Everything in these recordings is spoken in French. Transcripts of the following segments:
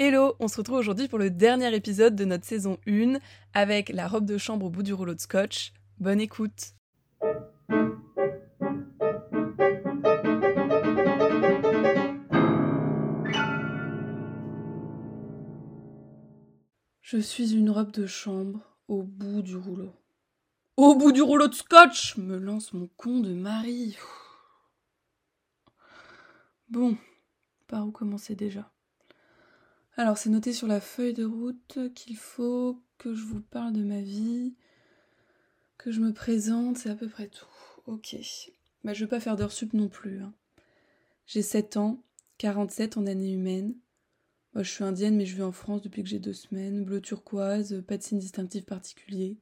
Hello, on se retrouve aujourd'hui pour le dernier épisode de notre saison 1 avec la robe de chambre au bout du rouleau de scotch. Bonne écoute Je suis une robe de chambre au bout du rouleau. Au bout du rouleau de scotch me lance mon con de mari. Bon, par où commencer déjà? Alors, c'est noté sur la feuille de route qu'il faut que je vous parle de ma vie, que je me présente, c'est à peu près tout. Ok. Bah, je vais pas faire d'heures sup non plus. Hein. J'ai 7 ans, 47 en année humaine. Moi, je suis indienne, mais je vis en France depuis que j'ai deux semaines. Bleu turquoise, pas de signe distinctif particulier.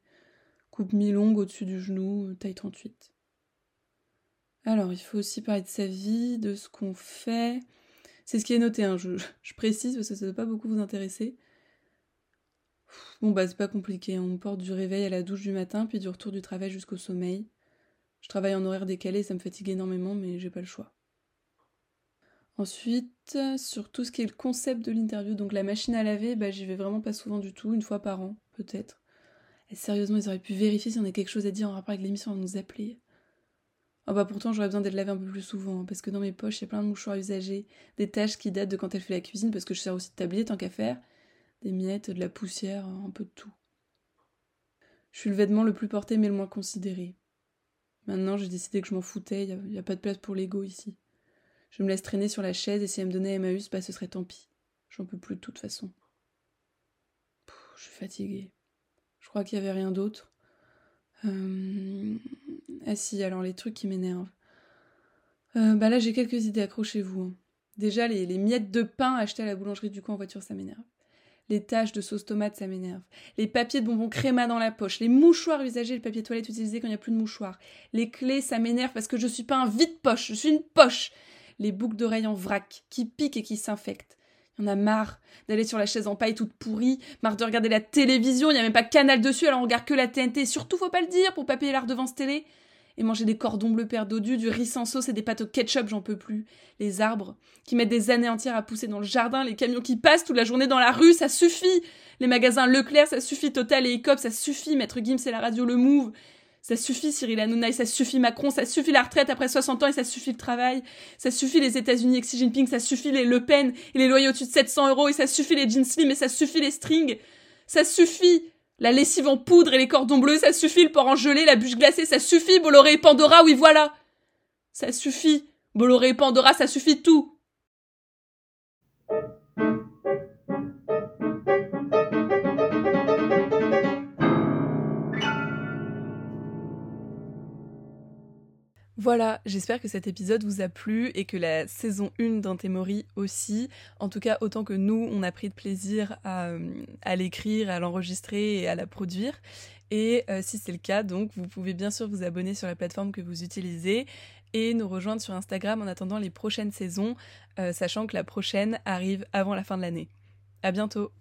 Coupe mi-longue au-dessus du genou, taille 38. Alors, il faut aussi parler de sa vie, de ce qu'on fait, c'est ce qui est noté, hein. je, précise parce que ça ne doit pas beaucoup vous intéresser. Bon, bah, c'est pas compliqué. On porte du réveil à la douche du matin, puis du retour du travail jusqu'au sommeil. Je travaille en horaire décalé, ça me fatigue énormément, mais j'ai pas le choix. Ensuite, sur tout ce qui est le concept de l'interview, donc la machine à laver, bah, j'y vais vraiment pas souvent du tout, une fois par an, peut-être. Sérieusement, ils auraient pu vérifier si on a quelque chose à dire en rapport avec l'émission à nous appeler. Oh bah pourtant j'aurais besoin d'être lavé un peu plus souvent, parce que dans mes poches a plein de mouchoirs usagés, des taches qui datent de quand elle fait la cuisine, parce que je sers aussi de tablier tant qu'à faire, des miettes, de la poussière, un peu de tout. Je suis le vêtement le plus porté mais le moins considéré. Maintenant j'ai décidé que je m'en foutais, il n'y a, pas de place pour l'ego ici. Je me laisse traîner sur la chaise et si elle me donnait Emmaüs, bah ce serait tant pis. J'en peux plus de toute façon. je suis fatiguée. Je crois qu'il n'y avait rien d'autre. Euh... Ah si, alors les trucs qui m'énervent. Euh, bah là, j'ai quelques idées, accrochez-vous. Hein. Déjà, les, miettes de pain achetées à la boulangerie du coin en voiture, ça m'énerve. Les taches de sauce tomate, ça m'énerve. Les papiers de bonbons créma dans la poche. Les mouchoirs usagés, le papier toilette utilisé quand il n'y a plus de mouchoirs. Les clés, ça m'énerve parce que je suis pas un vide-poche, je suis une poche. Les boucles d'oreilles en vrac, qui piquent et qui s'infectent. Il y en a marre d'aller sur la chaise en paille toute pourrie, marre de regarder la télévision, il n'y a même pas canal dessus, alors on regarde que la TNT. Surtout, faut pas le dire pour pas payer l'art devant ce télé et manger des cordons bleus perdus, du riz sans sauce et des pâtes au ketchup, j'en peux plus. Les arbres qui mettent des années entières à pousser dans le jardin, les camions qui passent toute la journée dans la rue, ça suffit. Les magasins Leclerc, ça suffit. Total et Ecop, ça suffit. Maître Gims et la radio Le Move. Ça suffit Cyril Hanouna ça suffit Macron, ça suffit la retraite après 60 ans et ça suffit le travail. Ça suffit les États-Unis et Xi Jinping, ça suffit les Le Pen et les loyers au-dessus de 700 euros et ça suffit les jeans slim et ça suffit les strings. Ça suffit la lessive en poudre et les cordons bleus, ça suffit, le port en gelée, la bûche glacée, ça suffit, Bolloré et Pandora, oui voilà. Ça suffit. Bolloré et Pandora, ça suffit tout. Voilà, j'espère que cet épisode vous a plu et que la saison 1 d'Antémori aussi. En tout cas, autant que nous, on a pris de plaisir à, l'écrire, à l'enregistrer et à la produire. Et euh, si c'est le cas, donc vous pouvez bien sûr vous abonner sur la plateforme que vous utilisez et nous rejoindre sur Instagram en attendant les prochaines saisons, euh, sachant que la prochaine arrive avant la fin de l'année. À bientôt!